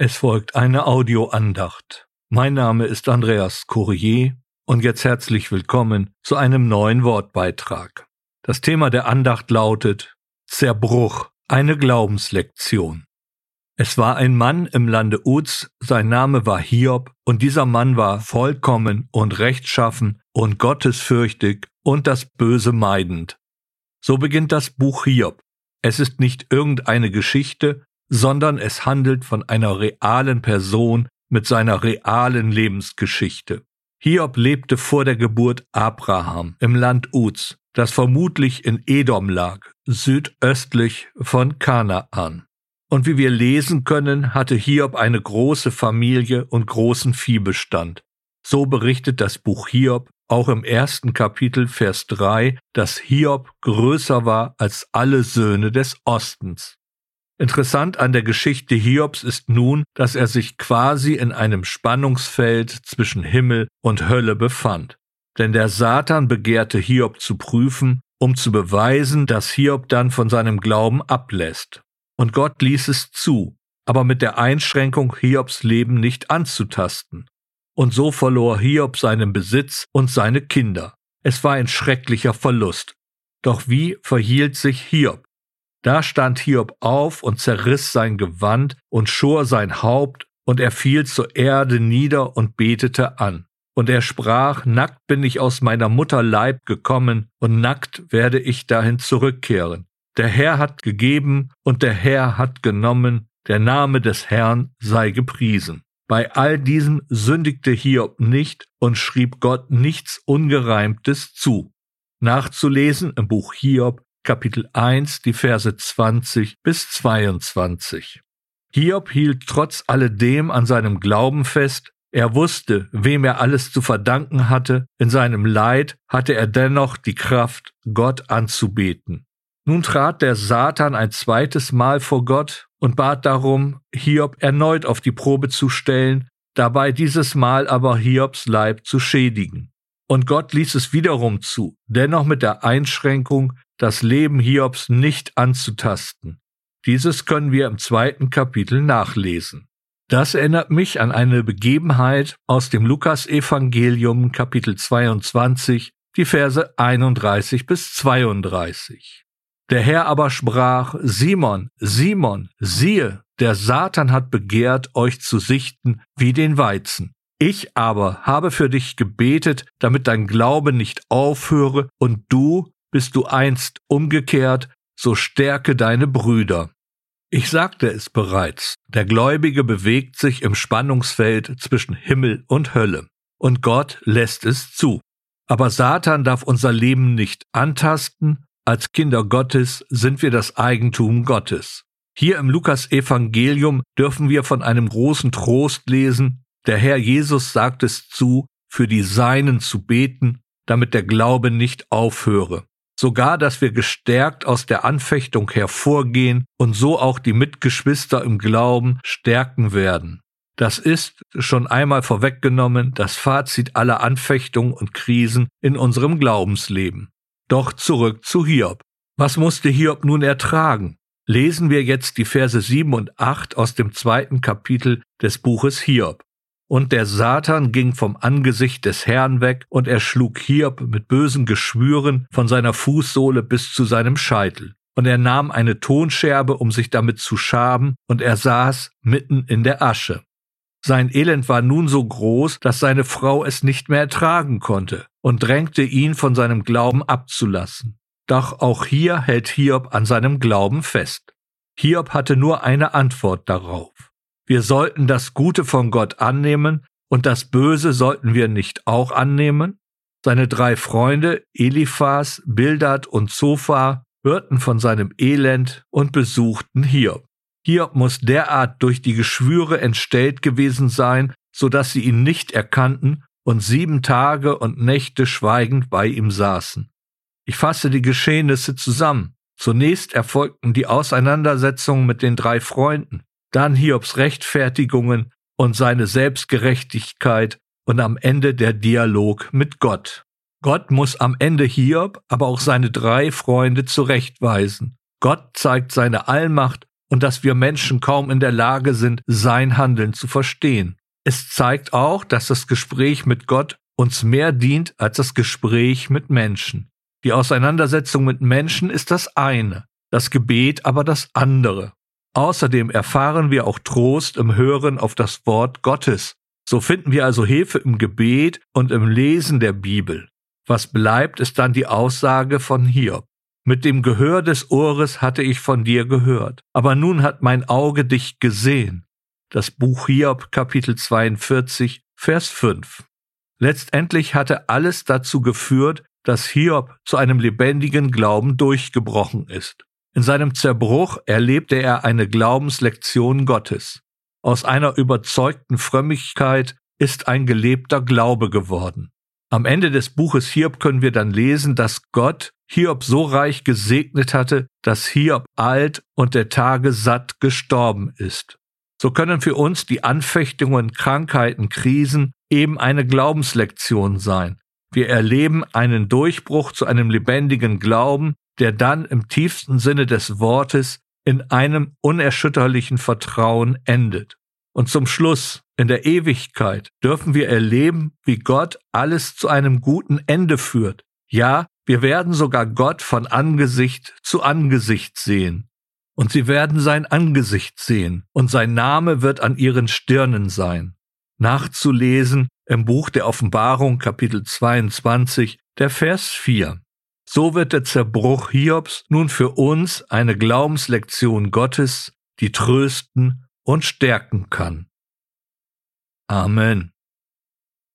Es folgt eine Audioandacht. Mein Name ist Andreas Courier und jetzt herzlich willkommen zu einem neuen Wortbeitrag. Das Thema der Andacht lautet Zerbruch, eine Glaubenslektion. Es war ein Mann im Lande Uz, sein Name war Hiob, und dieser Mann war vollkommen und rechtschaffen und gottesfürchtig und das Böse meidend. So beginnt das Buch Hiob. Es ist nicht irgendeine Geschichte, sondern es handelt von einer realen Person mit seiner realen Lebensgeschichte. Hiob lebte vor der Geburt Abraham im Land Uz, das vermutlich in Edom lag, südöstlich von Kanaan. Und wie wir lesen können, hatte Hiob eine große Familie und großen Viehbestand. So berichtet das Buch Hiob auch im ersten Kapitel Vers 3, dass Hiob größer war als alle Söhne des Ostens. Interessant an der Geschichte Hiobs ist nun, dass er sich quasi in einem Spannungsfeld zwischen Himmel und Hölle befand. Denn der Satan begehrte Hiob zu prüfen, um zu beweisen, dass Hiob dann von seinem Glauben ablässt. Und Gott ließ es zu, aber mit der Einschränkung, Hiobs Leben nicht anzutasten. Und so verlor Hiob seinen Besitz und seine Kinder. Es war ein schrecklicher Verlust. Doch wie verhielt sich Hiob? Da stand Hiob auf und zerriss sein Gewand und schor sein Haupt, und er fiel zur Erde nieder und betete an. Und er sprach, Nackt bin ich aus meiner Mutter Leib gekommen, und nackt werde ich dahin zurückkehren. Der Herr hat gegeben, und der Herr hat genommen, der Name des Herrn sei gepriesen. Bei all diesem sündigte Hiob nicht und schrieb Gott nichts Ungereimtes zu. Nachzulesen im Buch Hiob Kapitel 1, die Verse 20 bis 22. Hiob hielt trotz alledem an seinem Glauben fest, er wusste, wem er alles zu verdanken hatte, in seinem Leid hatte er dennoch die Kraft, Gott anzubeten. Nun trat der Satan ein zweites Mal vor Gott und bat darum, Hiob erneut auf die Probe zu stellen, dabei dieses Mal aber Hiobs Leib zu schädigen. Und Gott ließ es wiederum zu, dennoch mit der Einschränkung, das Leben Hiobs nicht anzutasten. Dieses können wir im zweiten Kapitel nachlesen. Das erinnert mich an eine Begebenheit aus dem Lukasevangelium Kapitel 22, die Verse 31 bis 32. Der Herr aber sprach, Simon, Simon, siehe, der Satan hat begehrt, euch zu sichten wie den Weizen. Ich aber habe für dich gebetet, damit dein Glaube nicht aufhöre, und du, bist du einst umgekehrt, so stärke deine Brüder. Ich sagte es bereits, der Gläubige bewegt sich im Spannungsfeld zwischen Himmel und Hölle, und Gott lässt es zu. Aber Satan darf unser Leben nicht antasten, als Kinder Gottes sind wir das Eigentum Gottes. Hier im Lukas Evangelium dürfen wir von einem großen Trost lesen, der Herr Jesus sagt es zu, für die Seinen zu beten, damit der Glaube nicht aufhöre sogar dass wir gestärkt aus der Anfechtung hervorgehen und so auch die Mitgeschwister im Glauben stärken werden. Das ist schon einmal vorweggenommen das Fazit aller Anfechtungen und Krisen in unserem Glaubensleben. Doch zurück zu Hiob. Was musste Hiob nun ertragen? Lesen wir jetzt die Verse 7 und 8 aus dem zweiten Kapitel des Buches Hiob. Und der Satan ging vom Angesicht des Herrn weg, und er schlug Hiob mit bösen Geschwüren von seiner Fußsohle bis zu seinem Scheitel. Und er nahm eine Tonscherbe, um sich damit zu schaben, und er saß mitten in der Asche. Sein Elend war nun so groß, dass seine Frau es nicht mehr ertragen konnte und drängte ihn von seinem Glauben abzulassen. Doch auch hier hält Hiob an seinem Glauben fest. Hiob hatte nur eine Antwort darauf. Wir sollten das Gute von Gott annehmen und das Böse sollten wir nicht auch annehmen? Seine drei Freunde, Eliphas, Bildad und Zophar, hörten von seinem Elend und besuchten Hiob. Hiob muss derart durch die Geschwüre entstellt gewesen sein, so dass sie ihn nicht erkannten und sieben Tage und Nächte schweigend bei ihm saßen. Ich fasse die Geschehnisse zusammen. Zunächst erfolgten die Auseinandersetzungen mit den drei Freunden dann Hiobs Rechtfertigungen und seine Selbstgerechtigkeit und am Ende der Dialog mit Gott. Gott muss am Ende Hiob, aber auch seine drei Freunde zurechtweisen. Gott zeigt seine Allmacht und dass wir Menschen kaum in der Lage sind, sein Handeln zu verstehen. Es zeigt auch, dass das Gespräch mit Gott uns mehr dient als das Gespräch mit Menschen. Die Auseinandersetzung mit Menschen ist das eine, das Gebet aber das andere. Außerdem erfahren wir auch Trost im Hören auf das Wort Gottes. So finden wir also Hilfe im Gebet und im Lesen der Bibel. Was bleibt, ist dann die Aussage von Hiob. Mit dem Gehör des Ohres hatte ich von dir gehört, aber nun hat mein Auge dich gesehen. Das Buch Hiob Kapitel 42 Vers 5. Letztendlich hatte alles dazu geführt, dass Hiob zu einem lebendigen Glauben durchgebrochen ist. In seinem Zerbruch erlebte er eine Glaubenslektion Gottes. Aus einer überzeugten Frömmigkeit ist ein gelebter Glaube geworden. Am Ende des Buches Hiob können wir dann lesen, dass Gott Hiob so reich gesegnet hatte, dass Hiob alt und der Tage satt gestorben ist. So können für uns die Anfechtungen, Krankheiten, Krisen eben eine Glaubenslektion sein. Wir erleben einen Durchbruch zu einem lebendigen Glauben, der dann im tiefsten Sinne des Wortes in einem unerschütterlichen Vertrauen endet. Und zum Schluss, in der Ewigkeit, dürfen wir erleben, wie Gott alles zu einem guten Ende führt. Ja, wir werden sogar Gott von Angesicht zu Angesicht sehen. Und sie werden sein Angesicht sehen, und sein Name wird an ihren Stirnen sein. Nachzulesen im Buch der Offenbarung Kapitel 22, der Vers 4. So wird der Zerbruch Hiobs nun für uns eine Glaubenslektion Gottes, die trösten und stärken kann. Amen.